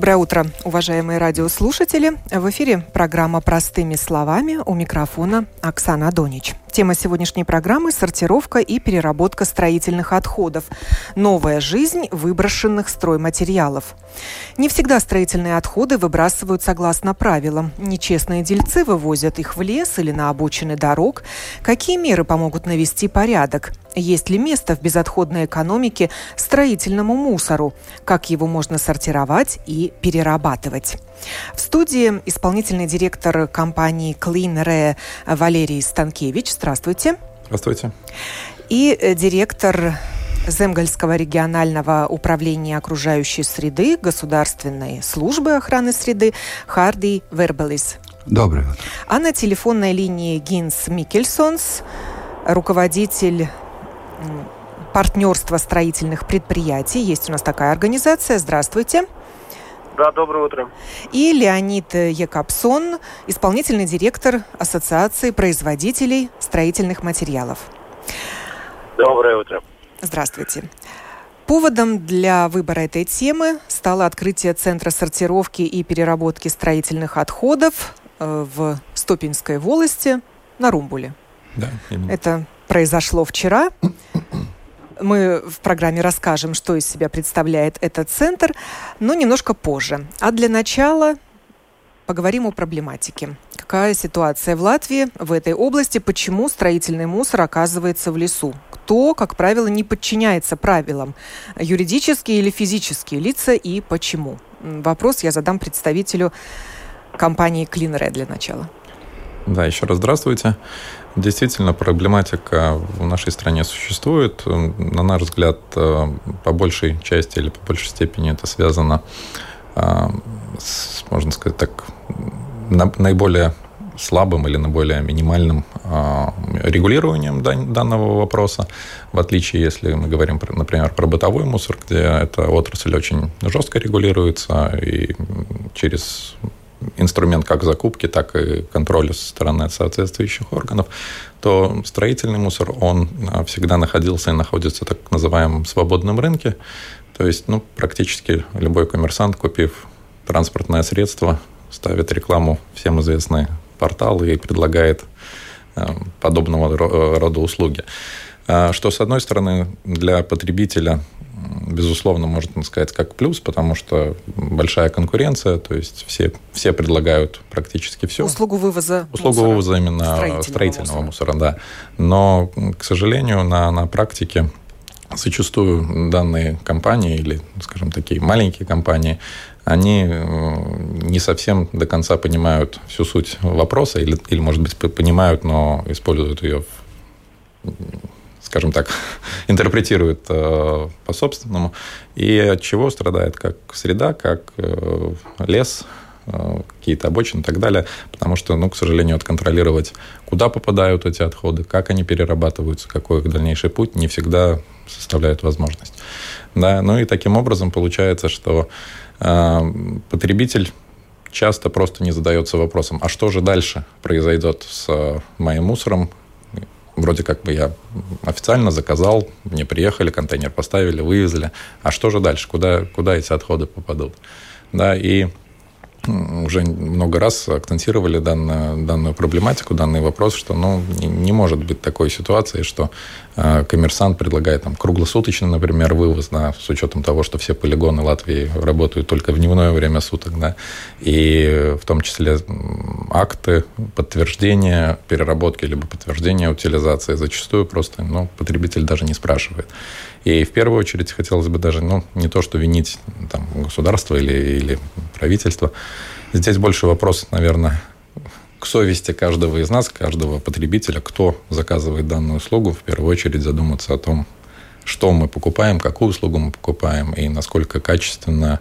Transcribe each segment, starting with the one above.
Доброе утро, уважаемые радиослушатели. В эфире программа «Простыми словами» у микрофона Оксана Донич. Тема сегодняшней программы – сортировка и переработка строительных отходов. Новая жизнь выброшенных стройматериалов. Не всегда строительные отходы выбрасывают согласно правилам. Нечестные дельцы вывозят их в лес или на обочины дорог. Какие меры помогут навести порядок? Есть ли место в безотходной экономике строительному мусору? Как его можно сортировать и перерабатывать? В студии исполнительный директор компании Clean Re Валерий Станкевич. Здравствуйте. Здравствуйте. И э, директор Земгольского регионального управления окружающей среды Государственной службы охраны среды Харди Вербелис. Доброе утро. А на телефонной линии Гинс Микельсонс, руководитель партнерства строительных предприятий. Есть у нас такая организация. Здравствуйте. Да, доброе утро. И Леонид Якобсон, исполнительный директор Ассоциации производителей строительных материалов. Доброе утро. Здравствуйте. Поводом для выбора этой темы стало открытие Центра сортировки и переработки строительных отходов э, в Стопинской волости на Румбуле. Да, именно. Это произошло вчера. Мы в программе расскажем, что из себя представляет этот центр, но немножко позже. А для начала поговорим о проблематике. Какая ситуация в Латвии в этой области? Почему строительный мусор оказывается в лесу? Кто, как правило, не подчиняется правилам? Юридические или физические лица и почему? Вопрос я задам представителю компании Clean для начала. Да, еще раз здравствуйте. Действительно, проблематика в нашей стране существует. На наш взгляд, э, по большей части или по большей степени это связано э, с, можно сказать так, наиболее слабым или наиболее минимальным э, регулированием данного вопроса, в отличие, если мы говорим, например, про бытовой мусор, где эта отрасль очень жестко регулируется и через инструмент как закупки, так и контроля со стороны соответствующих органов, то строительный мусор, он а, всегда находился и находится так называемом свободном рынке. То есть ну, практически любой коммерсант, купив транспортное средство, ставит рекламу всем известный портал и предлагает а, подобного рода услуги. А, что, с одной стороны, для потребителя безусловно, можно сказать, как плюс, потому что большая конкуренция, то есть все, все предлагают практически все. Услугу вывоза Услугу мусора. вывоза именно строительного, строительного мусора. мусора, да. Но, к сожалению, на, на практике зачастую данные компании или, скажем, такие маленькие компании, они э, не совсем до конца понимают всю суть вопроса или, или может быть, понимают, но используют ее скажем так, интерпретирует э, по-собственному. И от чего страдает как среда, как э, лес, какие-то обочины и так далее. Потому что, ну, к сожалению, отконтролировать, куда попадают эти отходы, как они перерабатываются, какой их дальнейший путь, не всегда составляет возможность. Да, ну и таким образом получается, что э, потребитель часто просто не задается вопросом, а что же дальше произойдет с моим мусором, вроде как бы я официально заказал, мне приехали, контейнер поставили, вывезли. А что же дальше? Куда, куда эти отходы попадут? Да, и уже много раз акцентировали данную, данную проблематику, данный вопрос, что ну, не, может быть такой ситуации, что а, коммерсант предлагает там круглосуточный, например, вывоз, да, с учетом того, что все полигоны Латвии работают только в дневное время суток, да, и в том числе акты подтверждения переработки либо подтверждения утилизации зачастую просто ну, потребитель даже не спрашивает. И в первую очередь хотелось бы даже, ну, не то, что винить там, государство или, или правительство. Здесь больше вопрос, наверное, к совести каждого из нас, каждого потребителя, кто заказывает данную услугу, в первую очередь задуматься о том, что мы покупаем, какую услугу мы покупаем и насколько качественно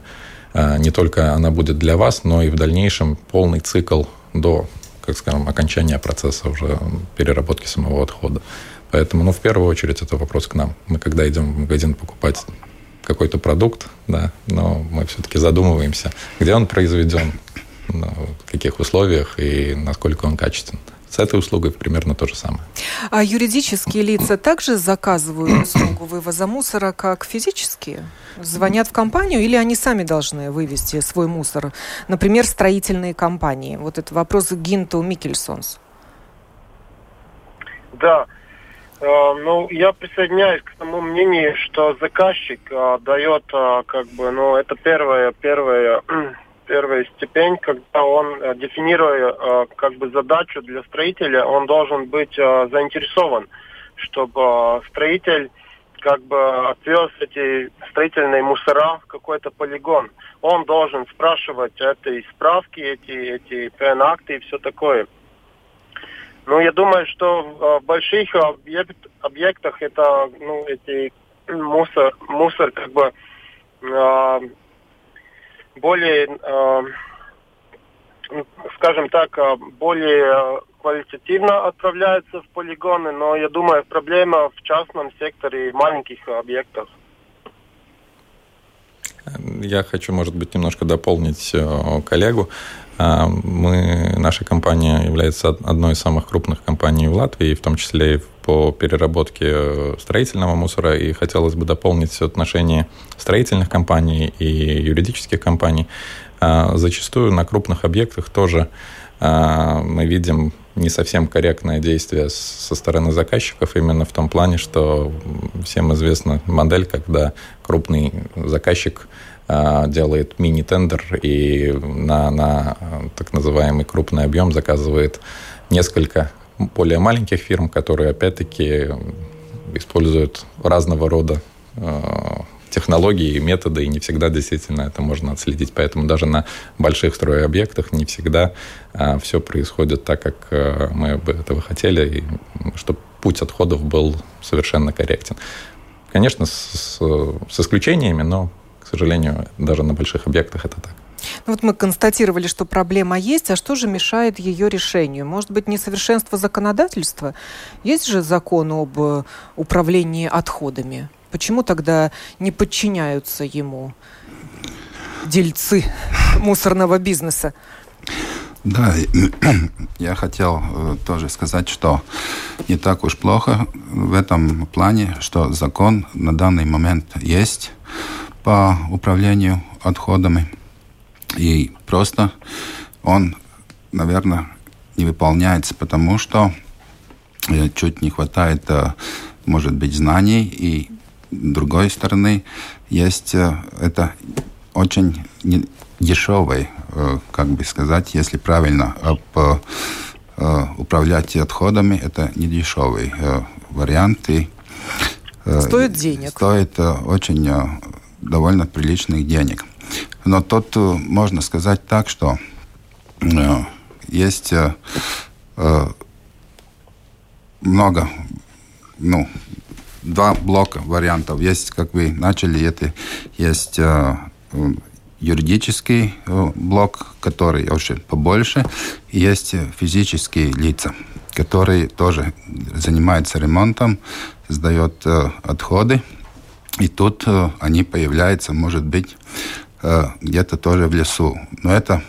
а, не только она будет для вас, но и в дальнейшем полный цикл до, как скажем, окончания процесса уже переработки самого отхода. Поэтому, ну, в первую очередь, это вопрос к нам. Мы, когда идем в магазин покупать какой-то продукт, да, но мы все-таки задумываемся, где он произведен, в каких условиях и насколько он качествен. С этой услугой примерно то же самое. А юридические лица также заказывают услугу вывоза мусора, как физические? Звонят в компанию или они сами должны вывести свой мусор? Например, строительные компании. Вот это вопрос Гинту Микельсонс. Да, э, ну, я присоединяюсь к тому мнению, что заказчик э, дает, э, как бы, ну, это первое, первое первая степень, когда он, э, дефинируя э, как бы задачу для строителя, он должен быть э, заинтересован, чтобы строитель как бы отвез эти строительные мусора в какой-то полигон. Он должен спрашивать эти справки, эти, эти ПН-акты и все такое. Ну, я думаю, что в больших объект, объектах это, ну, эти мусор, мусор как бы более, э, скажем так, э, более квалитативно отправляются в полигоны, но я думаю, проблема в частном секторе и маленьких объектах. Я хочу, может быть, немножко дополнить э, коллегу. Мы, наша компания является одной из самых крупных компаний в Латвии, в том числе и по переработке строительного мусора. И хотелось бы дополнить все отношения строительных компаний и юридических компаний. Зачастую на крупных объектах тоже мы видим не совсем корректное действие со стороны заказчиков именно в том плане, что всем известна модель, когда крупный заказчик а, делает мини-тендер и на, на так называемый крупный объем заказывает несколько более маленьких фирм, которые опять-таки используют разного рода а, технологии и методы, и не всегда действительно это можно отследить. Поэтому даже на больших стройобъектах не всегда а, все происходит так, как а, мы бы этого хотели, и чтобы путь отходов был совершенно корректен. Конечно, с, с исключениями, но сожалению, даже на больших объектах это так. Ну вот мы констатировали, что проблема есть, а что же мешает ее решению? Может быть, несовершенство законодательства? Есть же закон об э, управлении отходами. Почему тогда не подчиняются ему дельцы мусорного бизнеса? Да, я хотел э, тоже сказать, что не так уж плохо в этом плане, что закон на данный момент есть по управлению отходами. И просто он, наверное, не выполняется, потому что э, чуть не хватает, э, может быть, знаний. И другой стороны, есть э, это очень дешевый, как бы сказать, если правильно об, управлять отходами, это не дешевый вариант. И, стоит денег. Стоит очень довольно приличных денег. Но тут э, можно сказать так, что э, есть э, много, ну, два блока вариантов. Есть, как вы начали, это есть э, юридический блок, который очень побольше, и есть физические лица, которые тоже занимаются ремонтом, сдают отходы, и тут э, они появляются, может быть, э, где-то тоже в лесу. Но это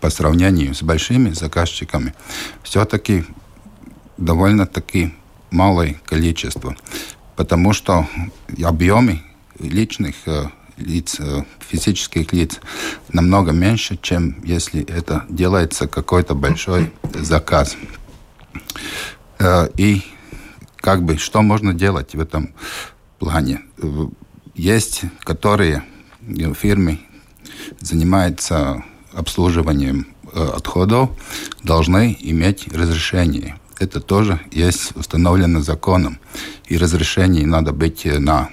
по сравнению с большими заказчиками все-таки довольно-таки малое количество. Потому что объемы личных э, лиц, физических лиц намного меньше, чем если это делается какой-то большой заказ. И как бы, что можно делать в этом плане? Есть, которые фирмы занимаются обслуживанием отходов, должны иметь разрешение. Это тоже есть установлено законом. И разрешение надо быть на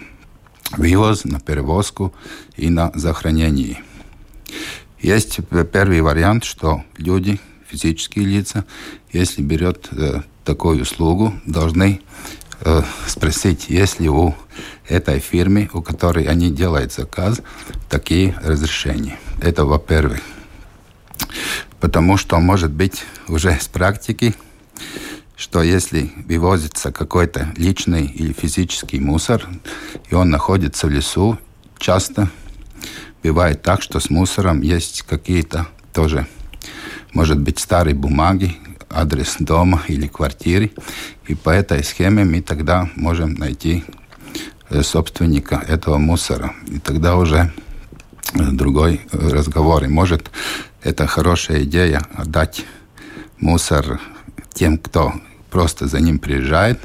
вывоз, на перевозку и на захоронение. Есть первый вариант, что люди, физические лица, если берет э, такую услугу, должны э, спросить, есть ли у этой фирмы, у которой они делают заказ, такие разрешения. Это во-первых. Потому что, может быть, уже с практики, что если вывозится какой-то личный или физический мусор, и он находится в лесу, часто бывает так, что с мусором есть какие-то тоже, может быть, старые бумаги, адрес дома или квартиры. И по этой схеме мы тогда можем найти э, собственника этого мусора. И тогда уже э, другой э, разговор. И может, это хорошая идея отдать мусор тем, кто просто за ним приезжает,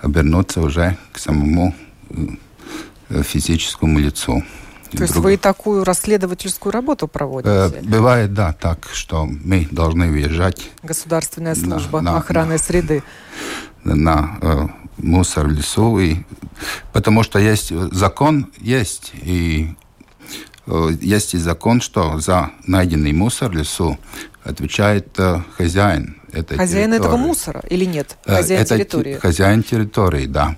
обернуться уже к самому физическому лицу. То есть вы такую расследовательскую работу проводите? Э, бывает, да, так, что мы должны выезжать. Государственная служба на, охраны на, среды. На э, мусор в лесу. И, потому что есть закон, есть. И э, есть и закон, что за найденный мусор в лесу отвечает э, хозяин этой Хозяин территории. этого мусора или нет? Э, хозяин Это территории? Хозяин территории, да.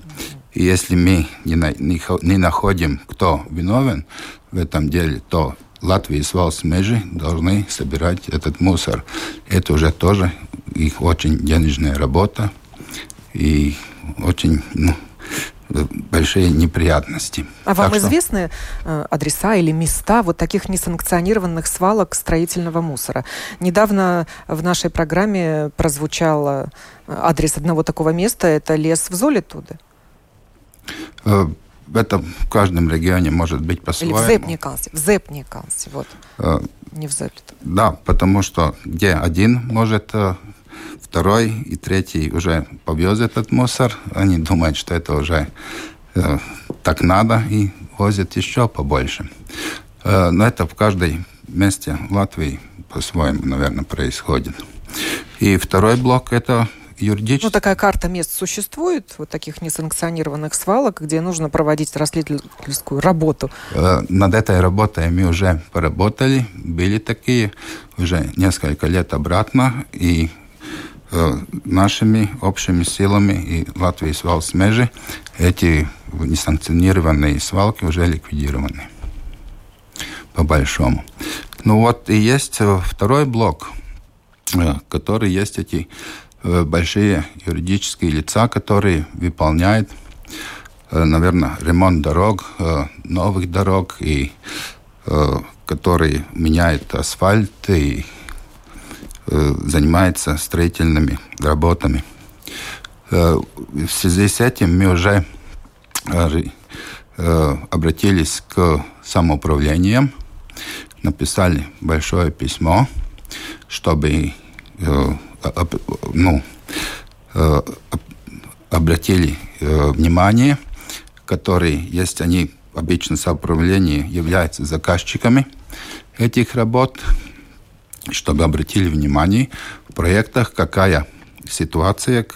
И если мы не, на, не, не находим, кто виновен в этом деле, то Латвия и Свалсмежи должны собирать этот мусор. Это уже тоже их очень денежная работа и очень ну, большие неприятности. А так вам что... известны э, адреса или места вот таких несанкционированных свалок строительного мусора? Недавно в нашей программе прозвучал э, адрес одного такого места. Это лес в Золитуде. Э, это в каждом регионе может быть по-своему. Или в Зепникалсе. В Зепникалсе, вот. Э, Не в Золиту. Да, потому что где один может, э, второй и третий уже повез этот мусор, они думают, что это уже так надо и возят еще побольше. но это в каждой месте Латвии по-своему, наверное, происходит. И второй блок – это юридически... Ну, такая карта мест существует, вот таких несанкционированных свалок, где нужно проводить расследовательскую работу? Э, над этой работой мы уже поработали, были такие уже несколько лет обратно, и э, нашими общими силами и Латвии свалс межи эти несанкционированные свалки уже ликвидированы по большому. Ну вот и есть э, второй блок, который есть эти большие юридические лица, которые выполняют, э, наверное, ремонт дорог, э, новых дорог, и которые меняют асфальт и занимаются строительными работами. В связи с этим мы уже обратились к самоуправлениям, написали большое письмо, чтобы ну, э, обратили э, внимание, которые есть, они обычно самоуправление являются заказчиками этих работ, чтобы обратили внимание в проектах, какая ситуация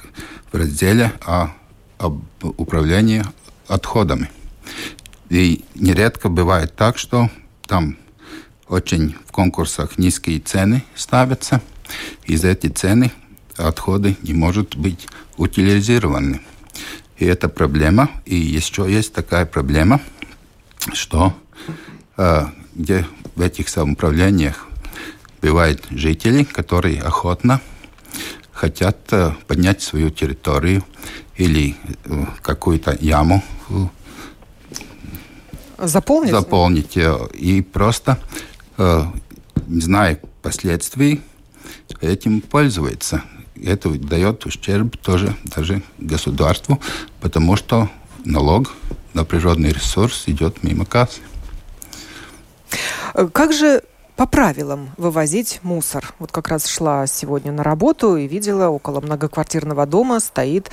в разделе о, об управлении отходами. И нередко бывает так, что там очень в конкурсах низкие цены ставятся – и за эти цены отходы не могут быть утилизированы. И это проблема. И еще есть такая проблема, что э, где в этих самоуправлениях бывают жители, которые охотно хотят э, поднять свою территорию или э, какую-то яму заполнить, заполнить и просто, не зная последствий, этим пользуется. Это дает ущерб тоже даже государству, потому что налог на природный ресурс идет мимо кассы. Как же по правилам вывозить мусор. Вот как раз шла сегодня на работу и видела, около многоквартирного дома стоит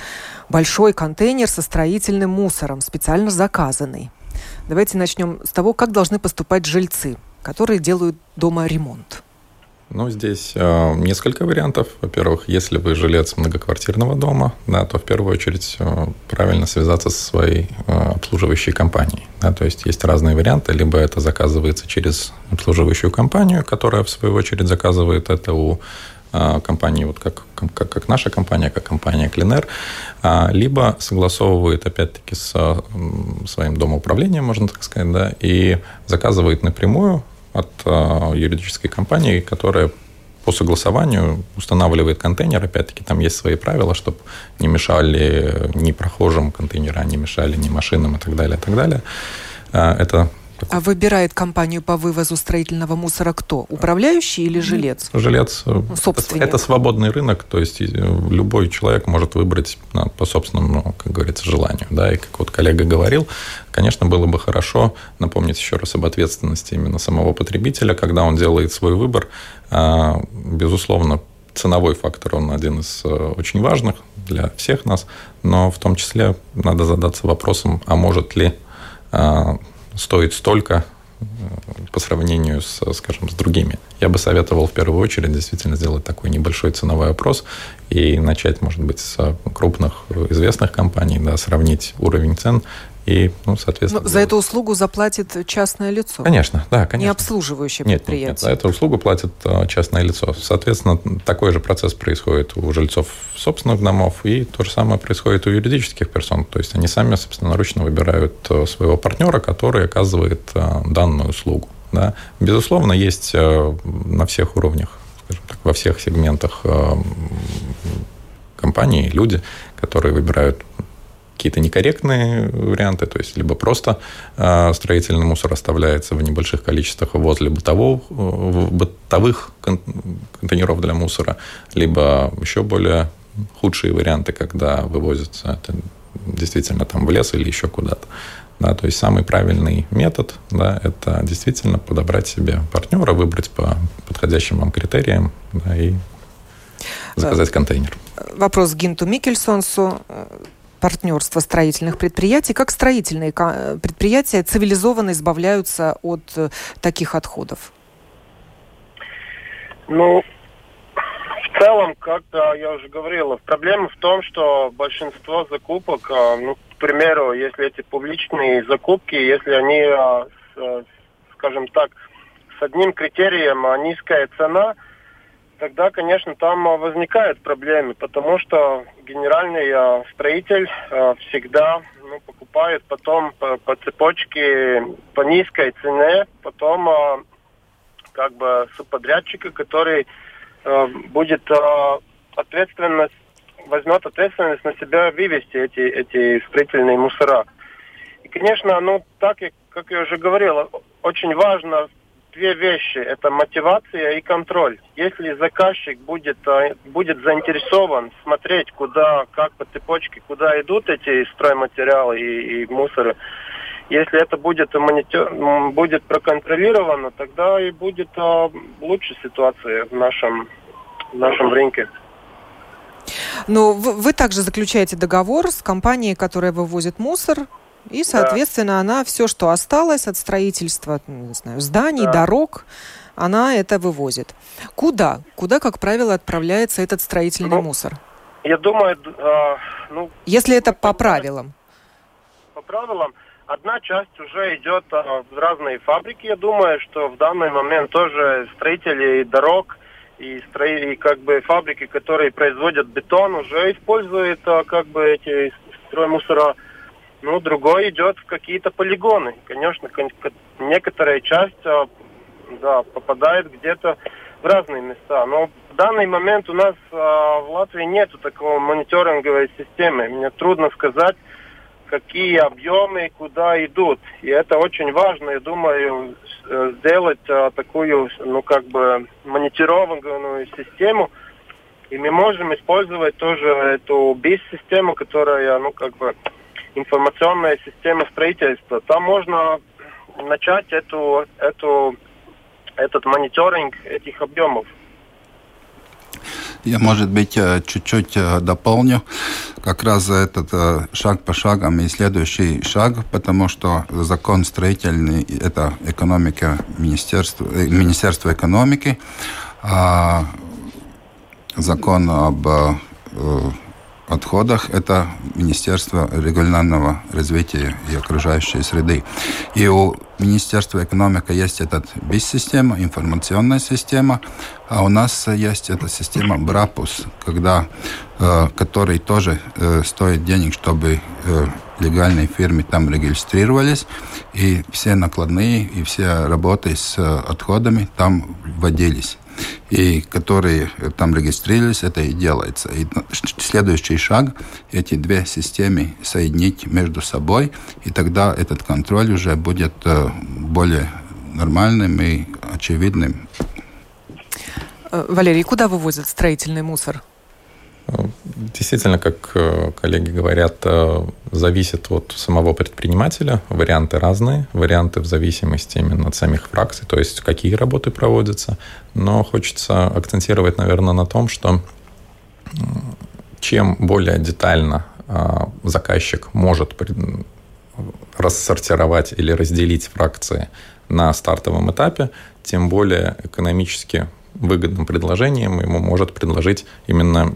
большой контейнер со строительным мусором, специально заказанный. Давайте начнем с того, как должны поступать жильцы, которые делают дома ремонт. Ну, здесь э, несколько вариантов. Во-первых, если вы жилец многоквартирного дома, да, то в первую очередь э, правильно связаться со своей э, обслуживающей компанией. Да, то есть есть разные варианты. Либо это заказывается через обслуживающую компанию, которая в свою очередь заказывает это у э, компании, вот как, как, как наша компания, как компания Клинер, а, либо согласовывает опять-таки с своим домоуправлением, можно так сказать, да, и заказывает напрямую от э, юридической компании, которая по согласованию устанавливает контейнер. Опять-таки, там есть свои правила, чтобы не мешали ни прохожим контейнера, не мешали ни машинам и так далее, и так далее. Э, это а выбирает компанию по вывозу строительного мусора кто? Управляющий или жилец? Жилец. Э, ну, собственник. Это свободный рынок, то есть э, любой человек может выбрать по собственному, как говорится, желанию. Да? И как вот коллега говорил, конечно, было бы хорошо напомнить еще раз об ответственности именно самого потребителя, когда он делает свой выбор. А, безусловно, ценовой фактор, он один из э, очень важных для всех нас, но в том числе надо задаться вопросом, а может ли а, стоит столько э, по сравнению с, скажем, с другими. Я бы советовал в первую очередь действительно сделать такой небольшой ценовой опрос и начать, может быть, с крупных известных компаний, да, сравнить уровень цен и, ну, соответственно... Но за эту услугу заплатит частное лицо? Конечно, да, конечно. Не обслуживающее нет, предприятие? Нет, нет, за эту услугу платит а, частное лицо. Соответственно, такой же процесс происходит у жильцов собственных домов, и то же самое происходит у юридических персон. То есть они сами, собственноручно выбирают а, своего партнера, который оказывает а, данную услугу. Да. Безусловно, есть на всех уровнях, скажем так, во всех сегментах компании люди, которые выбирают какие-то некорректные варианты, то есть либо просто э, строительный мусор оставляется в небольших количествах возле бытового, бытовых контейнеров для мусора, либо еще более худшие варианты, когда вывозятся это действительно там в лес или еще куда-то. Да, то есть самый правильный метод да, это действительно подобрать себе партнера, выбрать по подходящим вам критериям да, и заказать контейнер. Вопрос Гинту Микельсонсу партнерства строительных предприятий. Как строительные предприятия цивилизованно избавляются от э, таких отходов? Ну, в целом, как-то я уже говорила, проблема в том, что большинство закупок, а, ну, к примеру, если эти публичные закупки, если они, скажем так, с одним критерием низкая цена – тогда, конечно, там а, возникают проблемы, потому что генеральный а, строитель а, всегда ну, покупает потом по, по цепочке по низкой цене, потом как бы субподрядчика, который будет ответственность возьмет ответственность на себя вывести эти, эти строительные мусора. И, конечно, ну, так, как я уже говорил, очень важно две вещи. Это мотивация и контроль. Если заказчик будет, а, будет заинтересован смотреть, куда, как по цепочке, куда идут эти стройматериалы и, и мусоры, если это будет, монитор, будет проконтролировано, тогда и будет а, лучше ситуация в нашем, в нашем рынке. Но вы, вы также заключаете договор с компанией, которая вывозит мусор, и, соответственно, да. она все, что осталось от строительства, ну, не знаю, зданий, да. дорог, она это вывозит. Куда? Куда, как правило, отправляется этот строительный ну, мусор? Я думаю, э, ну... Если это по правилам. По правилам, одна часть уже идет э, в разные фабрики. Я думаю, что в данный момент тоже строители дорог и, строи, и как бы фабрики, которые производят бетон, уже используют э, как бы эти строймусора. мусора ну, другой идет в какие-то полигоны. Конечно, некоторая часть а, да, попадает где-то в разные места. Но в данный момент у нас а, в Латвии нет такого мониторинговой системы. Мне трудно сказать, какие объемы куда идут. И это очень важно, я думаю, э, сделать а, такую, ну, как бы, мониторованную систему. И мы можем использовать тоже эту BIS-систему, которая, ну, как бы, информационная система строительства. Там можно начать эту, эту, этот мониторинг этих объемов. Я, может быть, э, чуть-чуть э, дополню как раз этот э, шаг по шагам и следующий шаг, потому что закон строительный – это экономика Министерства, Министерства экономики, а закон об отходах – это Министерство регионального развития и окружающей среды. И у Министерства экономики есть эта БИС-система, информационная система, а у нас есть эта система БРАПУС, когда, э, который тоже э, стоит денег, чтобы э, легальные фирмы там регистрировались, и все накладные, и все работы с отходами там вводились и которые там регистрировались, это и делается. И следующий шаг – эти две системы соединить между собой, и тогда этот контроль уже будет э, более нормальным и очевидным. Э, Валерий, куда вывозят строительный мусор? Действительно, как э, коллеги говорят, э, зависит от самого предпринимателя. Варианты разные, варианты в зависимости именно от самих фракций, то есть какие работы проводятся. Но хочется акцентировать, наверное, на том, что чем более детально э, заказчик может рассортировать или разделить фракции на стартовом этапе, тем более экономически выгодным предложением ему может предложить именно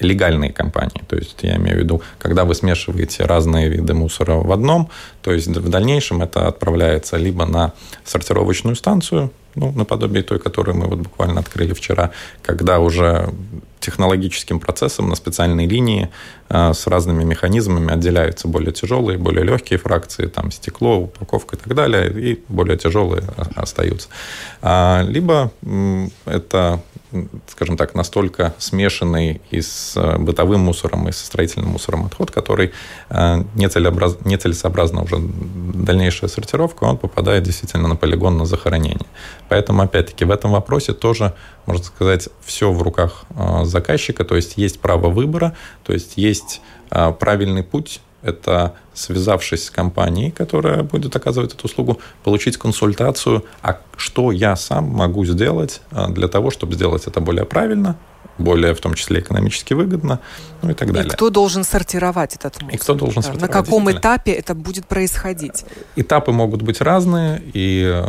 легальные компании. То есть я имею в виду, когда вы смешиваете разные виды мусора в одном, то есть в дальнейшем это отправляется либо на сортировочную станцию, ну, наподобие той, которую мы вот буквально открыли вчера, когда уже технологическим процессом на специальной линии э, с разными механизмами отделяются более тяжелые, более легкие фракции, там стекло, упаковка и так далее, и более тяжелые остаются. А, либо это скажем так, настолько смешанный и с э, бытовым мусором, и со строительным мусором отход, который э, нецелесообразно, нецелесообразна уже дальнейшая сортировка, он попадает действительно на полигон на захоронение. Поэтому, опять-таки, в этом вопросе тоже, можно сказать, все в руках э, заказчика, то есть есть право выбора, то есть есть правильный путь это связавшись с компанией, которая будет оказывать эту услугу, получить консультацию, а что я сам могу сделать а, для того, чтобы сделать это более правильно, более, в том числе, экономически выгодно, ну и так далее. И кто должен сортировать этот мусор? И кто должен да, сортировать? На каком этапе это будет происходить? Этапы могут быть разные, и э,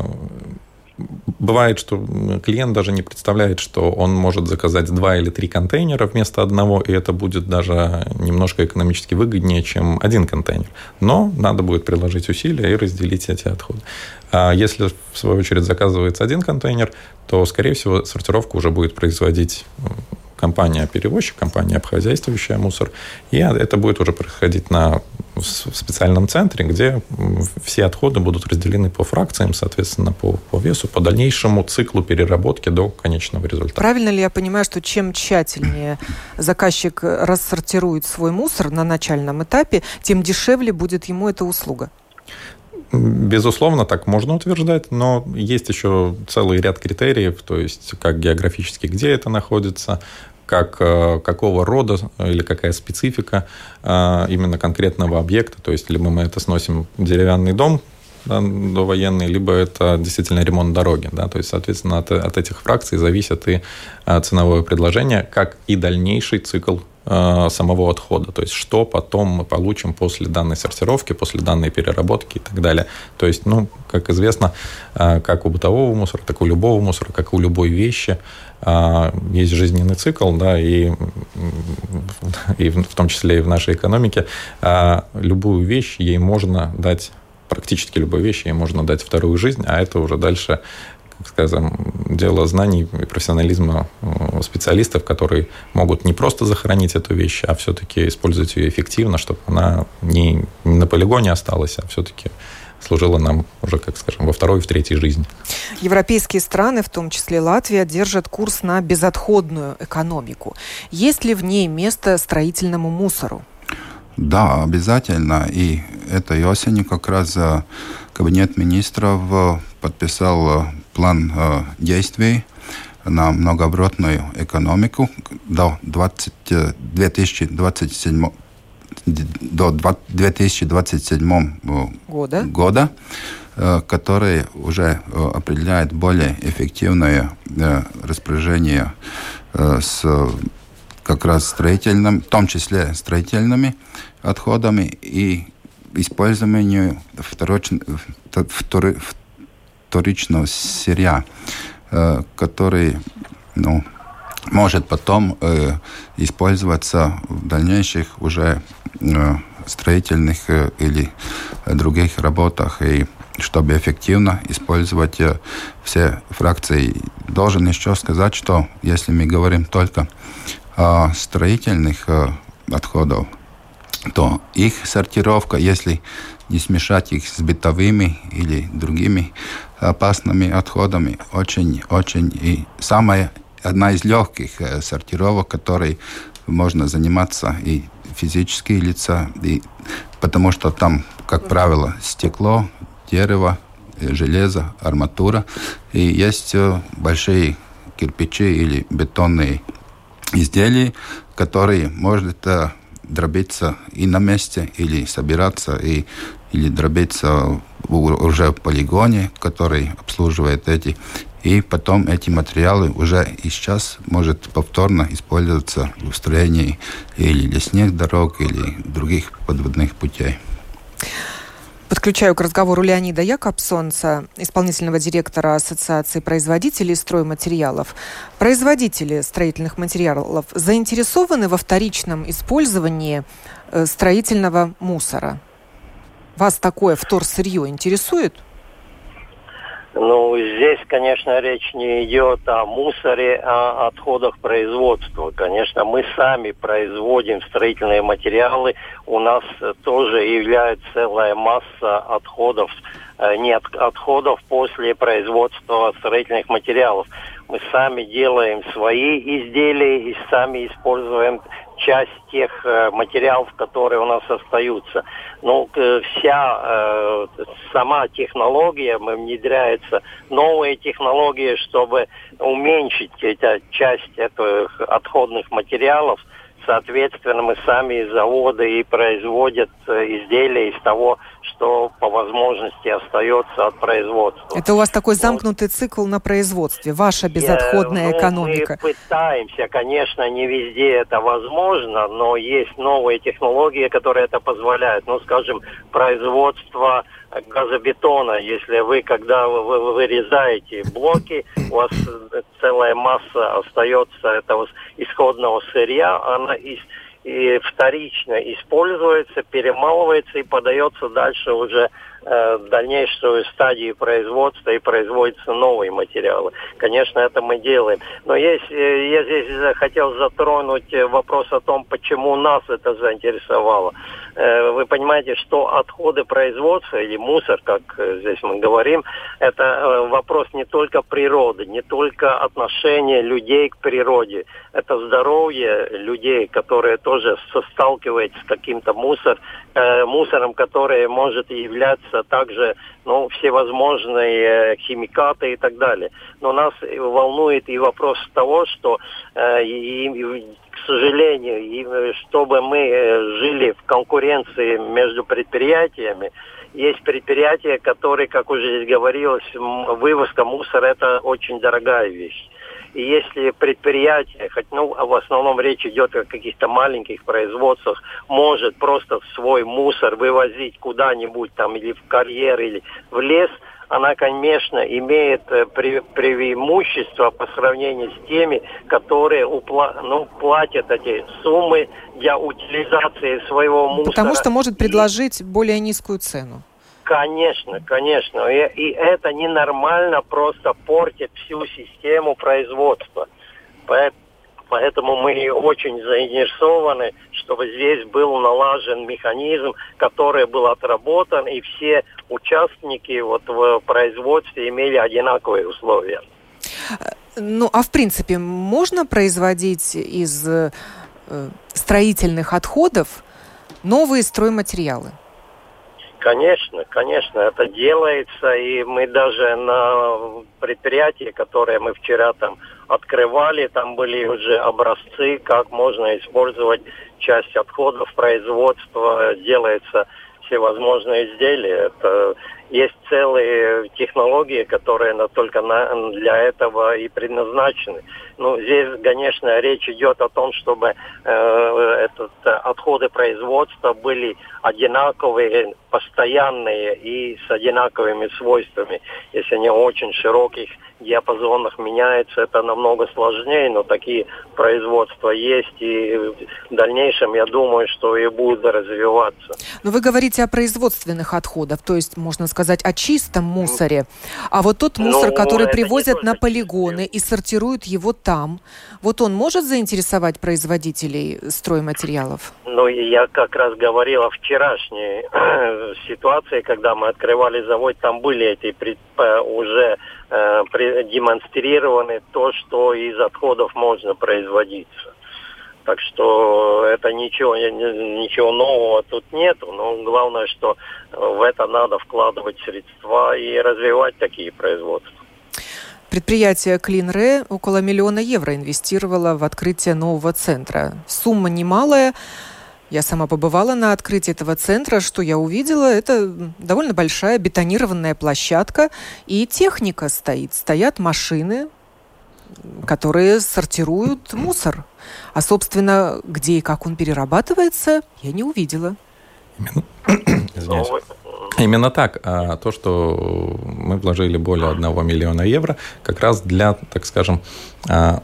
бывает, что клиент даже не представляет, что он может заказать два или три контейнера вместо одного, и это будет даже немножко экономически выгоднее, чем один контейнер. Но надо будет приложить усилия и разделить эти отходы. А если, в свою очередь, заказывается один контейнер, то, скорее всего, сортировку уже будет производить компания-перевозчик, компания, обхозяйствующая мусор. И это будет уже происходить на, в специальном центре, где все отходы будут разделены по фракциям, соответственно, по, по весу, по дальнейшему циклу переработки до конечного результата. Правильно ли я понимаю, что чем тщательнее заказчик рассортирует свой мусор на начальном этапе, тем дешевле будет ему эта услуга? Безусловно, так можно утверждать, но есть еще целый ряд критериев, то есть как географически, где это находится, как, э, какого рода или какая специфика э, именно конкретного объекта. То есть либо мы это сносим деревянный дом, да, довоенный, либо это действительно ремонт дороги. Да, то есть, соответственно, от, от этих фракций зависит и э, ценовое предложение, как и дальнейший цикл Э, самого отхода, то есть что потом мы получим после данной сортировки, после данной переработки и так далее. То есть, ну, как известно, э, как у бытового мусора, так и у любого мусора, как у любой вещи, э, есть жизненный цикл, да, и, и в том числе и в нашей экономике, любую вещь ей можно дать практически любой вещи ей можно дать вторую жизнь, а это уже дальше скажем, дело знаний и профессионализма э, специалистов, которые могут не просто захоронить эту вещь, а все-таки использовать ее эффективно, чтобы она не, не на полигоне осталась, а все-таки служила нам уже, как скажем, во второй и в третьей жизни. Европейские страны, в том числе Латвия, держат курс на безотходную экономику. Есть ли в ней место строительному мусору? Да, обязательно. И этой осенью как раз э, кабинет министров э, подписал план э, действий на многооборотную экономику до 20, 2027 до 2027 года, года который уже определяет более эффективное распоряжение с как раз строительным, в том числе строительными отходами и использованию вторичного сырья, который ну, может потом э, использоваться в дальнейших уже э, строительных э, или других работах. И чтобы эффективно использовать э, все фракции. Должен еще сказать, что если мы говорим только о строительных э, отходах, то их сортировка, если не смешать их с бытовыми или другими опасными отходами, очень-очень и самая одна из легких э, сортировок, которой можно заниматься и физические лица, и, потому что там, как правило, стекло, дерево, э, железо, арматура, и есть э, большие кирпичи или бетонные изделия, которые может дробиться и на месте, или собираться, и, или дробиться уже в полигоне, который обслуживает эти и потом эти материалы уже и сейчас может повторно использоваться в строении или лесных дорог, или других подводных путей. Подключаю к разговору Леонида Якобсонца, исполнительного директора Ассоциации производителей стройматериалов. Производители строительных материалов заинтересованы во вторичном использовании э, строительного мусора? Вас такое вторсырье интересует? Ну, здесь, конечно, речь не идет о мусоре, а о отходах производства. Конечно, мы сами производим строительные материалы. У нас тоже является целая масса отходов, э, нет отходов после производства строительных материалов. Мы сами делаем свои изделия и сами используем часть тех э, материалов, которые у нас остаются. Ну, вся э, сама технология, внедряется новые технологии, чтобы уменьшить часть этих отходных материалов – соответственно, мы сами заводы и производят э, изделия из того, что по возможности остается от производства. Это у вас такой замкнутый цикл на производстве, ваша безотходная ну, экономика. Мы пытаемся, конечно, не везде это возможно, но есть новые технологии, которые это позволяют. Ну, скажем, производство газобетона, если вы, когда вы, вы вырезаете блоки, у вас целая масса остается этого исходного сырья, она из, и вторично используется, перемалывается и подается дальше уже э, дальнейшую стадию производства и производятся новые материалы. Конечно, это мы делаем. Но есть, э, я здесь хотел затронуть вопрос о том, почему нас это заинтересовало. Э, вы понимаете, что отходы производства или мусор, как э, здесь мы говорим, это э, вопрос не только природы, не только отношения людей к природе. Это здоровье людей, которые тоже сталкиваются с каким-то мусор, мусором, который может являться также ну, всевозможные химикаты и так далее. Но нас волнует и вопрос того, что э, и, к сожалению, и, э, чтобы мы э, жили в конкуренции между предприятиями, есть предприятия, которые, как уже здесь говорилось, вывозка мусора – это очень дорогая вещь. И если предприятие, хоть ну, в основном речь идет о каких-то маленьких производствах, может просто свой мусор вывозить куда-нибудь там или в карьер, или в лес – она, конечно, имеет э, преимущество по сравнению с теми, которые упла ну, платят эти суммы для утилизации своего мусора. Потому что может предложить более низкую цену. Конечно, конечно. И, и это ненормально просто портит всю систему производства. Поэтому Поэтому мы очень заинтересованы, чтобы здесь был налажен механизм, который был отработан, и все участники вот в производстве имели одинаковые условия. Ну, а в принципе, можно производить из э, строительных отходов новые стройматериалы? Конечно, конечно, это делается, и мы даже на предприятии, которое мы вчера там открывали, там были уже образцы, как можно использовать часть отходов производства, делается всевозможные изделия. Это есть целые технологии, которые только на, для этого и предназначены. Ну, здесь, конечно, речь идет о том, чтобы э, этот, э, отходы производства были одинаковые, постоянные и с одинаковыми свойствами. Если они очень широких диапазонах меняются, это намного сложнее, но такие производства есть, и в дальнейшем, я думаю, что и будут развиваться. Но вы говорите о производственных отходах, то есть, можно сказать, о чистом мусоре. А вот тот мусор, ну, который привозят на полигоны и сортируют его там, вот он может заинтересовать производителей стройматериалов? Ну, я как раз говорил о вчерашней ситуации, когда мы открывали завод, там были эти уже э, демонстрированы то, что из отходов можно производиться. Так что это ничего, ничего нового тут нету. Но главное, что в это надо вкладывать средства и развивать такие производства. Предприятие Клинре около миллиона евро инвестировало в открытие нового центра. Сумма немалая. Я сама побывала на открытии этого центра. Что я увидела? Это довольно большая бетонированная площадка и техника стоит. Стоят машины, которые сортируют мусор. А, собственно, где и как он перерабатывается, я не увидела. Извиняюсь. Именно так. А то, что мы вложили более 1 миллиона евро, как раз для, так скажем, а,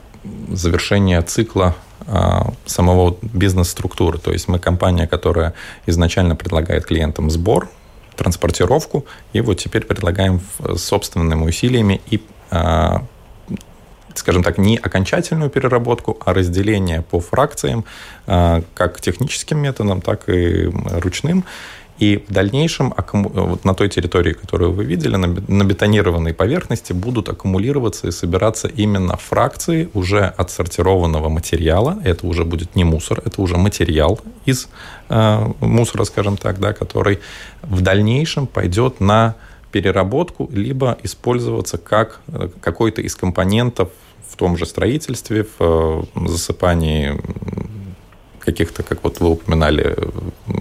завершения цикла а, самого бизнес-структуры. То есть мы компания, которая изначально предлагает клиентам сбор, транспортировку, и вот теперь предлагаем собственными усилиями и скажем так, не окончательную переработку, а разделение по фракциям, а, как техническим методом, так и ручным. И в дальнейшем вот на той территории, которую вы видели, на бетонированной поверхности будут аккумулироваться и собираться именно фракции уже отсортированного материала. Это уже будет не мусор, это уже материал из э, мусора, скажем так, да, который в дальнейшем пойдет на переработку, либо использоваться как э, какой-то из компонентов в том же строительстве, в э, засыпании каких-то, как вот вы упоминали,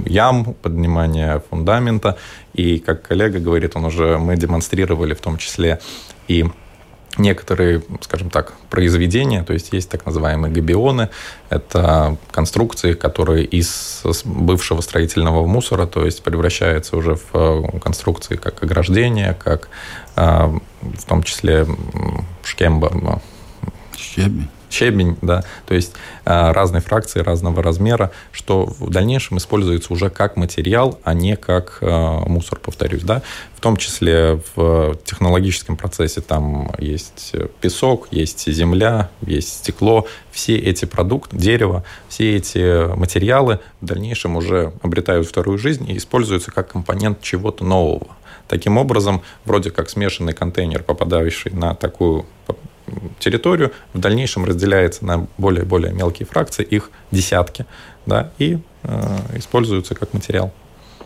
ям, поднимания фундамента. И, как коллега говорит, он уже, мы демонстрировали в том числе и некоторые, скажем так, произведения, то есть есть так называемые габионы, это конструкции, которые из бывшего строительного мусора, то есть превращаются уже в э, конструкции как ограждение, как э, в том числе шкемба. Щебень щебень, да, то есть э, разные фракции разного размера, что в дальнейшем используется уже как материал, а не как э, мусор, повторюсь, да. В том числе в технологическом процессе там есть песок, есть земля, есть стекло, все эти продукты, дерево, все эти материалы в дальнейшем уже обретают вторую жизнь и используются как компонент чего-то нового. Таким образом, вроде как смешанный контейнер, попадающий на такую территорию, в дальнейшем разделяется на более-более мелкие фракции, их десятки, да, и э, используются как материал.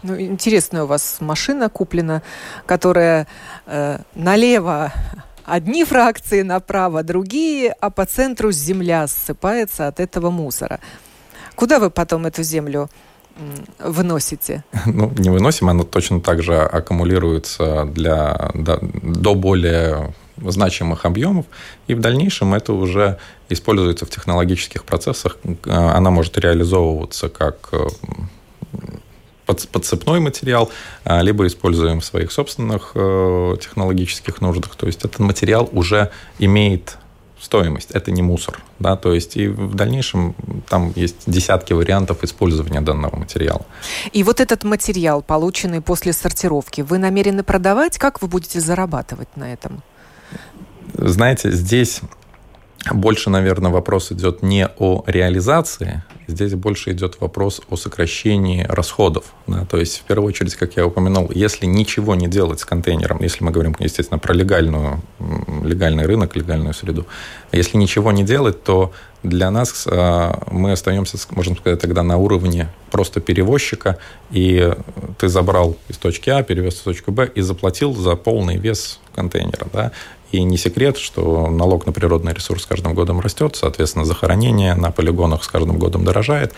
Ну, интересная у вас машина куплена, которая э, налево одни фракции, направо другие, а по центру земля ссыпается от этого мусора. Куда вы потом эту землю выносите? Ну, не выносим, она точно так же аккумулируется для, до, до более значимых объемов, и в дальнейшем это уже используется в технологических процессах. Она может реализовываться как э, подцепной материал, а, либо используем в своих собственных э, технологических нуждах. То есть этот материал уже имеет стоимость, это не мусор. Да? То есть и в дальнейшем там есть десятки вариантов использования данного материала. И вот этот материал, полученный после сортировки, вы намерены продавать? Как вы будете зарабатывать на этом? Знаете, здесь больше, наверное, вопрос идет не о реализации, здесь больше идет вопрос о сокращении расходов. Да? То есть, в первую очередь, как я упомянул, если ничего не делать с контейнером, если мы говорим, естественно, про легальную легальный рынок, легальную среду. Если ничего не делать, то для нас мы остаемся, можем сказать, тогда на уровне просто перевозчика, и ты забрал из точки А, перевез в точку Б и заплатил за полный вес контейнера. Да? И не секрет, что налог на природный ресурс с каждым годом растет, соответственно, захоронение на полигонах с каждым годом дорожает.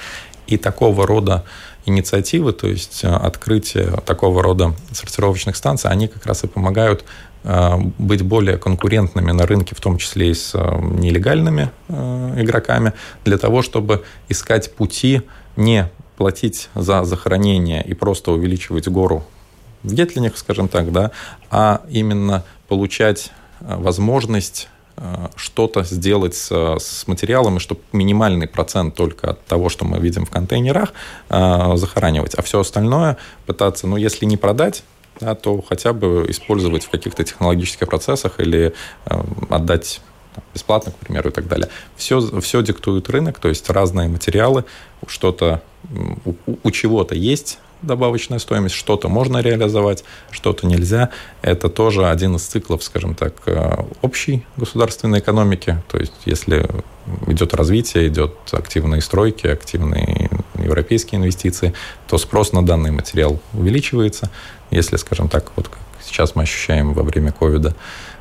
И такого рода инициативы, то есть э, открытие такого рода сортировочных станций, они как раз и помогают э, быть более конкурентными на рынке, в том числе и с э, нелегальными игроками, для того, чтобы искать пути не платить за захоронение и просто увеличивать гору в гетлинях, скажем так, да, а именно получать возможность э, что-то сделать с, с материалом, чтобы минимальный процент только от того, что мы видим в контейнерах, э, захоранивать. А все остальное пытаться, ну, если не продать, да, то хотя бы использовать в каких-то технологических процессах или э, отдать бесплатно, к примеру, и так далее. Все, все диктует рынок, то есть разные материалы, что-то у, у чего-то есть добавочная стоимость, что-то можно реализовать, что-то нельзя. Это тоже один из циклов, скажем так, э, общей государственной экономики. То есть, если идет развитие, идет активные стройки, активные европейские инвестиции, то спрос на данный материал увеличивается. Если, скажем так, вот как сейчас мы ощущаем во время ковида,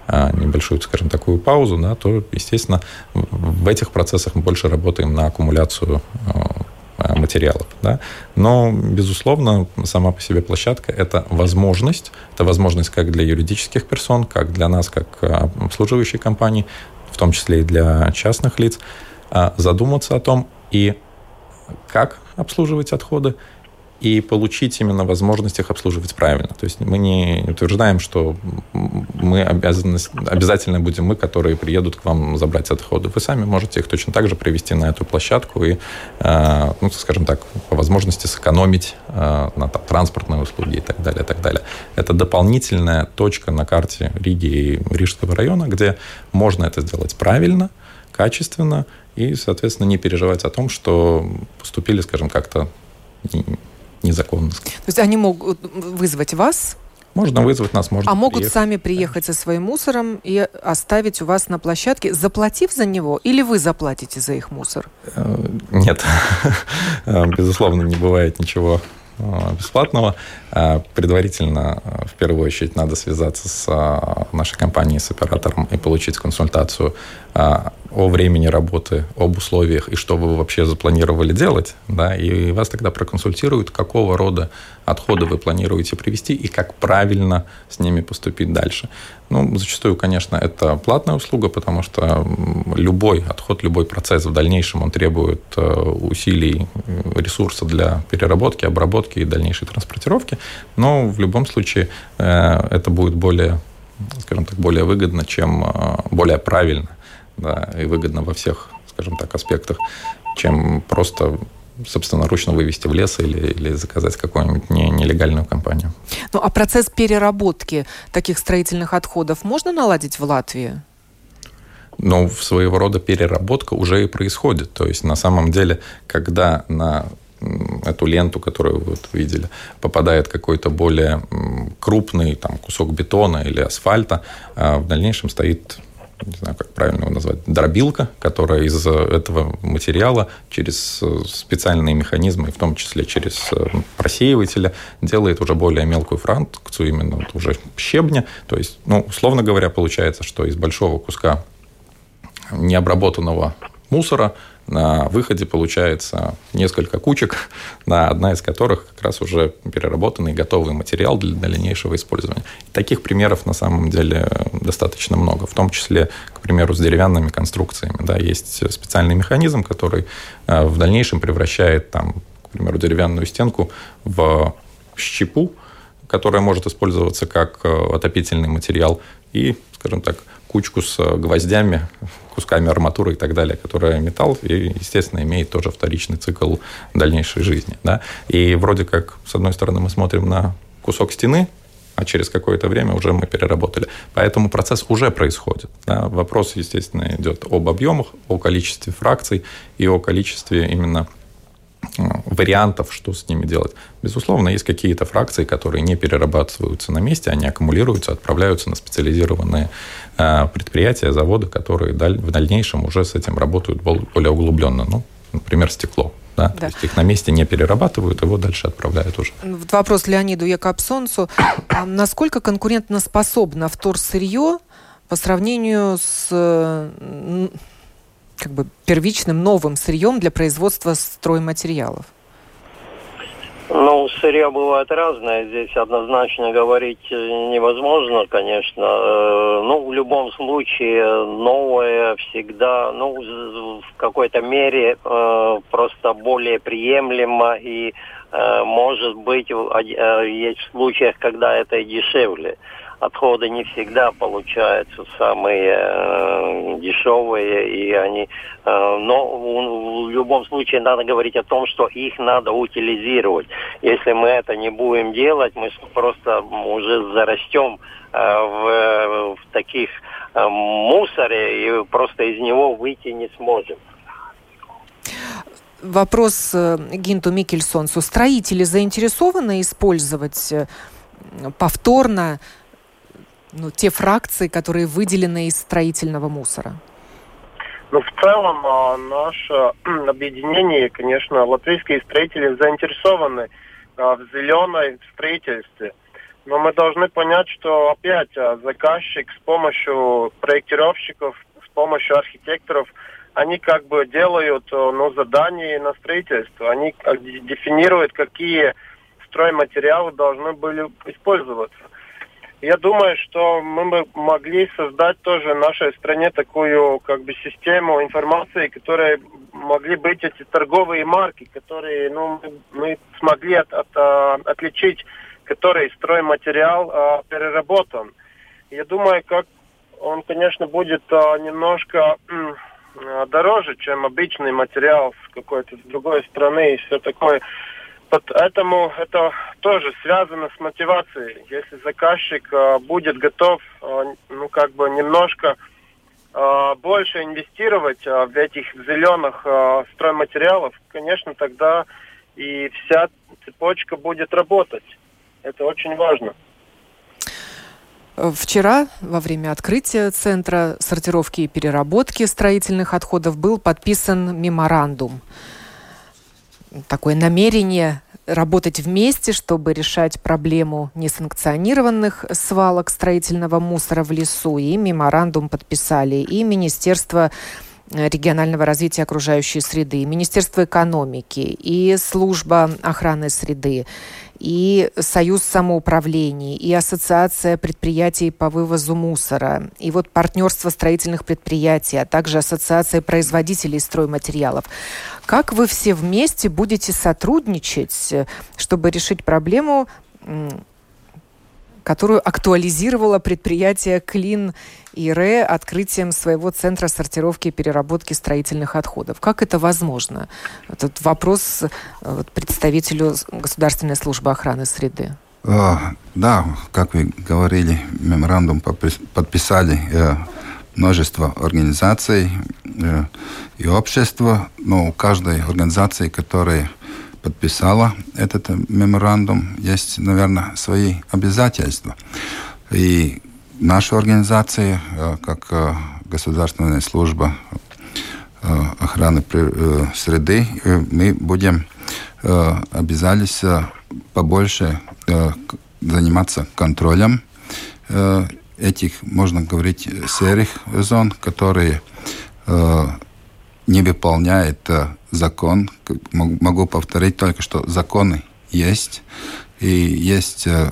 э, небольшую, скажем, такую паузу, да, то, естественно, в этих процессах мы больше работаем на аккумуляцию э, материалов. Да? Но, безусловно, сама по себе площадка – это возможность. Это возможность как для юридических персон, как для нас, как э, обслуживающей компании, в том числе и для частных лиц, э, задуматься о том, и как обслуживать отходы, и получить именно возможность их обслуживать правильно. То есть мы не утверждаем, что мы обязаны, обязательно будем мы, которые приедут к вам забрать отходы. Вы сами можете их точно так же привести на эту площадку и, э, ну, скажем так, по возможности сэкономить э, на там, транспортные услуги и так далее, и так далее. Это дополнительная точка на карте Риги и Рижского района, где можно это сделать правильно, качественно и, соответственно, не переживать о том, что поступили, скажем, как-то незаконно. То есть они могут вызвать вас можно вызвать нас, можно А могут приехать. сами приехать со своим мусором и оставить у вас на площадке, заплатив за него, или вы заплатите за их мусор? Э, нет, э, безусловно, не бывает ничего э, бесплатного. Предварительно, в первую очередь, надо связаться с нашей компанией, с оператором и получить консультацию о времени работы, об условиях и что вы вообще запланировали делать, да, и вас тогда проконсультируют, какого рода отходы вы планируете привести и как правильно с ними поступить дальше. Ну, зачастую, конечно, это платная услуга, потому что любой отход, любой процесс в дальнейшем, он требует э, усилий, ресурса для переработки, обработки и дальнейшей транспортировки, но в любом случае э, это будет более, скажем так, более выгодно, чем э, более правильно да, и выгодно во всех, скажем так, аспектах, чем просто собственно, ручно вывести в лес или, или заказать какую-нибудь не, нелегальную компанию. Ну, а процесс переработки таких строительных отходов можно наладить в Латвии? Ну, своего рода переработка уже и происходит. То есть, на самом деле, когда на эту ленту, которую вы вот видели, попадает какой-то более крупный там, кусок бетона или асфальта, а в дальнейшем стоит не знаю, как правильно его назвать, дробилка, которая из этого материала через специальные механизмы, в том числе через э, просеивателя, делает уже более мелкую фракцию, именно вот уже щебня. То есть, ну, условно говоря, получается, что из большого куска необработанного мусора на выходе получается несколько кучек, на одна из которых как раз уже переработанный готовый материал для дальнейшего использования. И таких примеров на самом деле достаточно много, в том числе, к примеру, с деревянными конструкциями. Да, есть специальный механизм, который э, в дальнейшем превращает, там, к примеру, деревянную стенку в щепу, которая может использоваться как э, отопительный материал и, скажем так, кучку с гвоздями, кусками арматуры и так далее, которая металл и, естественно, имеет тоже вторичный цикл дальнейшей жизни. Да? И вроде как, с одной стороны, мы смотрим на кусок стены, а через какое-то время уже мы переработали. Поэтому процесс уже происходит. Да? Вопрос, естественно, идет об объемах, о количестве фракций и о количестве именно вариантов, что с ними делать. Безусловно, есть какие-то фракции, которые не перерабатываются на месте, они аккумулируются, отправляются на специализированные э, предприятия, заводы, которые в дальнейшем уже с этим работают более углубленно. Ну, например, стекло. Да? Да. То есть их на месте не перерабатывают, его дальше отправляют уже. Вот вопрос Леониду Якобсонцу. А насколько конкурентоспособно вторсырье по сравнению с как бы первичным новым сырьем для производства стройматериалов? Ну, сырье бывает разное. Здесь однозначно говорить невозможно, конечно. Э, ну, в любом случае, новое всегда, ну, в какой-то мере э, просто более приемлемо и, э, может быть, есть в случаях, когда это и дешевле отходы не всегда получаются самые э, дешевые, и они, э, но в, любом случае надо говорить о том, что их надо утилизировать. Если мы это не будем делать, мы просто уже зарастем э, в, в таких э, мусоре и просто из него выйти не сможем. Вопрос э, Гинту Микельсонсу. Строители заинтересованы использовать э, повторно ну, те фракции, которые выделены из строительного мусора? Ну, в целом, а, наше объединение, конечно, латвийские строители заинтересованы а, в зеленой строительстве. Но мы должны понять, что опять а, заказчик с помощью проектировщиков, с помощью архитекторов, они как бы делают ну, задания на строительство. Они дефинируют, какие стройматериалы должны были использоваться. Я думаю, что мы бы могли создать тоже в нашей стране такую как бы систему информации, которая могли быть эти торговые марки, которые ну, мы смогли от, от, а, отличить, который стройматериал а, переработан. Я думаю, как он, конечно, будет а, немножко а, дороже, чем обычный материал с какой-то другой страны и все такое. Поэтому это тоже связано с мотивацией. Если заказчик э, будет готов, э, ну как бы немножко э, больше инвестировать э, в этих зеленых э, стройматериалов, конечно, тогда и вся цепочка будет работать. Это очень важно. Вчера, во время открытия Центра сортировки и переработки строительных отходов, был подписан меморандум такое намерение работать вместе, чтобы решать проблему несанкционированных свалок строительного мусора в лесу. И меморандум подписали и Министерство регионального развития окружающей среды, и Министерство экономики, и служба охраны среды, и Союз самоуправлений, и Ассоциация предприятий по вывозу мусора, и вот партнерство строительных предприятий, а также Ассоциация производителей стройматериалов. Как вы все вместе будете сотрудничать, чтобы решить проблему которую актуализировало предприятие Клин ИРЭ открытием своего центра сортировки и переработки строительных отходов. Как это возможно? Этот вопрос э, представителю Государственной службы охраны среды. А, да, как вы говорили, меморандум подписали э, множество организаций э, и общества, но у каждой организации, которая подписала этот меморандум, есть, наверное, свои обязательства. И наша организация, э, как э, государственная служба э, охраны среды, мы будем обязались побольше заниматься контролем этих, можно говорить, серых зон, которые не выполняют закон. Могу повторить только, что законы есть, и есть э,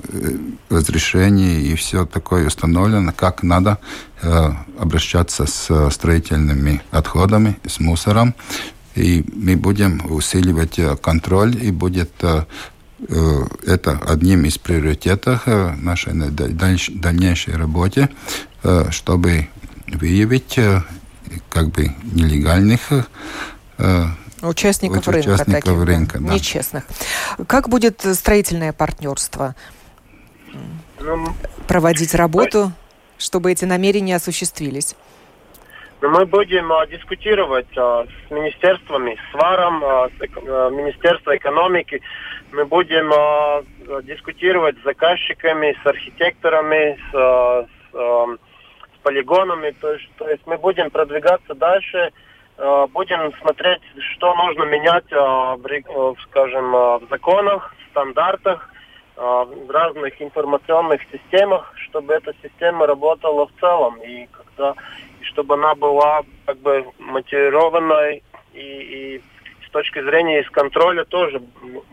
разрешение, и все такое установлено, как надо э, обращаться с строительными отходами, с мусором. И мы будем усиливать э, контроль, и будет это одним из приоритетов нашей дальнейшей работе, чтобы выявить как бы нелегальных Участников, рынка, участников таких, рынка, да, нечестных. Как будет строительное партнерство проводить работу, чтобы эти намерения осуществились? Но мы будем а, дискутировать а, с министерствами, с ВАРом, а, с а, Министерством экономики. Мы будем а, дискутировать с заказчиками, с архитекторами, с, а, с, а, с полигонами. То есть, то есть мы будем продвигаться дальше, будем смотреть, что нужно менять, а, в, скажем, в законах, в стандартах, в разных информационных системах, чтобы эта система работала в целом. И когда чтобы она была как бы мотивированной и, и с точки зрения из контроля тоже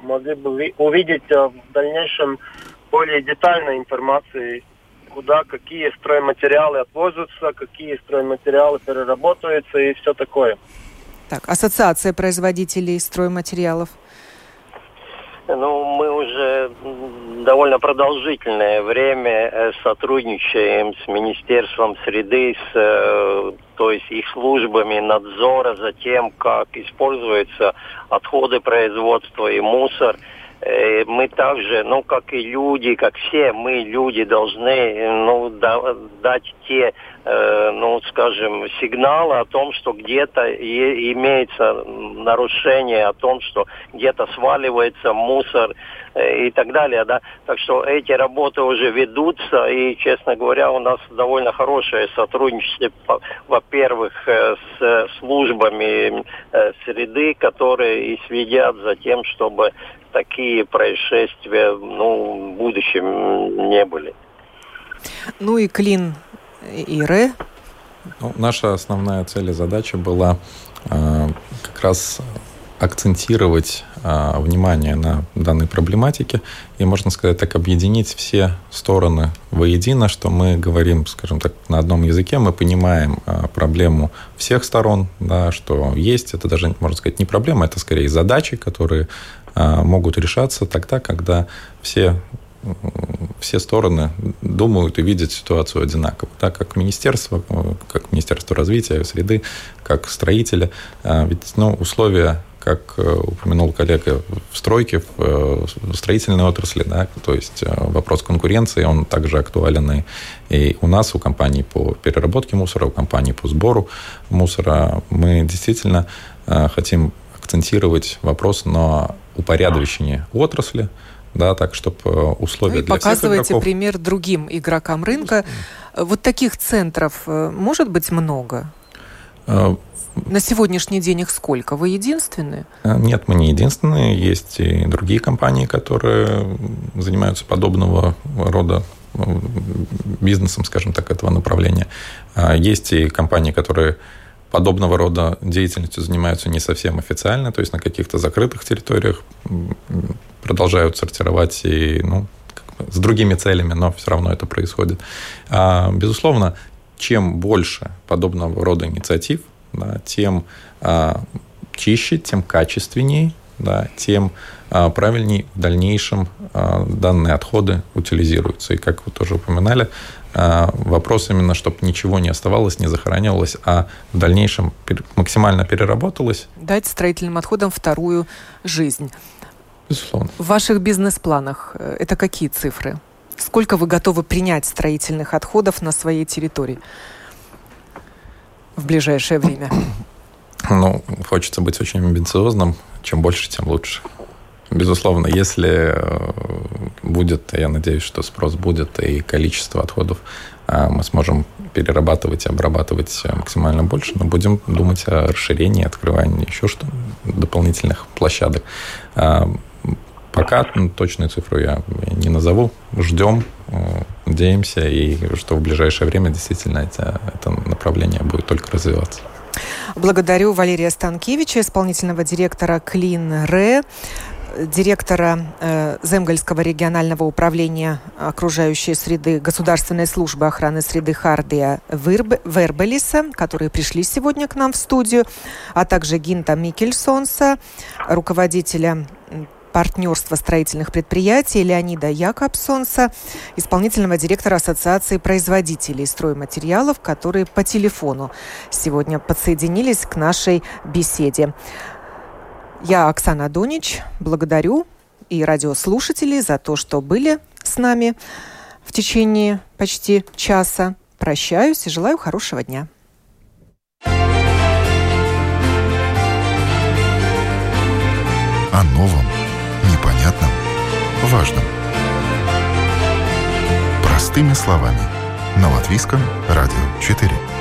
могли бы увидеть э, в дальнейшем более детальной информации, куда какие стройматериалы отвозятся, какие стройматериалы переработаются и все такое. Так, Ассоциация производителей стройматериалов – ну, мы уже довольно продолжительное время э, сотрудничаем с Министерством среды, с, э, то есть их службами надзора за тем, как используются отходы производства и мусор. Э, мы также, ну, как и люди, как все мы, люди, должны ну, дать те Э, ну, скажем, сигналы о том, что где-то имеется нарушение, о том, что где-то сваливается мусор э, и так далее, да. Так что эти работы уже ведутся, и, честно говоря, у нас довольно хорошее сотрудничество, во-первых, э, с службами среды, которые и следят за тем, чтобы такие происшествия, ну, в будущем не были. Ну и Клин ИРЭ? Ну, наша основная цель и задача была э, как раз акцентировать э, внимание на данной проблематике и, можно сказать так, объединить все стороны воедино, что мы говорим, скажем так, на одном языке, мы понимаем э, проблему всех сторон, да, что есть, это даже, можно сказать, не проблема, это скорее задачи, которые э, могут решаться тогда, когда все все стороны думают и видят ситуацию одинаково. Так как министерство, как Министерство развития среды, как строители, а, ведь ну, условия как э, упомянул коллега, в стройке, э, в строительной отрасли, да, то есть э, вопрос конкуренции, он также актуален и, у нас, у компаний по переработке мусора, у компаний по сбору мусора. Мы действительно хотим акцентировать вопрос на упорядочении отрасли, да, так, чтобы э, условия ну, для показываете всех игроков... пример другим игрокам рынка. Вот таких центров э, может быть много? А... На сегодняшний день их сколько? Вы единственные? Э, нет, мы не единственные. Есть и другие компании, которые занимаются подобного рода бизнесом, скажем так, этого направления. А есть и компании, которые подобного рода деятельностью занимаются не совсем официально, то есть на каких-то закрытых территориях продолжают сортировать и ну, с другими целями, но все равно это происходит. А, безусловно, чем больше подобного рода инициатив, да, тем а, чище, тем качественнее, да, тем а, правильнее в дальнейшем а, данные отходы утилизируются. И как вы тоже упоминали, вопрос именно, чтобы ничего не оставалось, не захоранивалось, а в дальнейшем максимально переработалось. Дать строительным отходам вторую жизнь. Безусловно. В ваших бизнес-планах э, это какие цифры? Сколько вы готовы принять строительных отходов на своей территории в ближайшее время? Ну, хочется быть очень амбициозным. Чем больше, тем лучше. Безусловно, если э, будет, я надеюсь, что спрос будет, и количество отходов э, мы сможем перерабатывать и обрабатывать максимально больше, но будем думать о расширении, открывании еще что дополнительных площадок. Пока ну, точную цифру я не назову. Ждем, э, надеемся, и что в ближайшее время действительно это, это направление будет только развиваться. Благодарю Валерия Станкевича, исполнительного директора Клин Ре директора э, Земгольского регионального управления окружающей среды Государственной службы охраны среды Хардия Вербелиса, которые пришли сегодня к нам в студию, а также Гинта Микельсонса, руководителя партнерства строительных предприятий Леонида Якобсонса, исполнительного директора Ассоциации производителей стройматериалов, которые по телефону сегодня подсоединились к нашей беседе. Я Оксана Донич. Благодарю и радиослушателей за то, что были с нами в течение почти часа. Прощаюсь и желаю хорошего дня. О новом, непонятном, важном. Простыми словами. На Латвийском радио 4.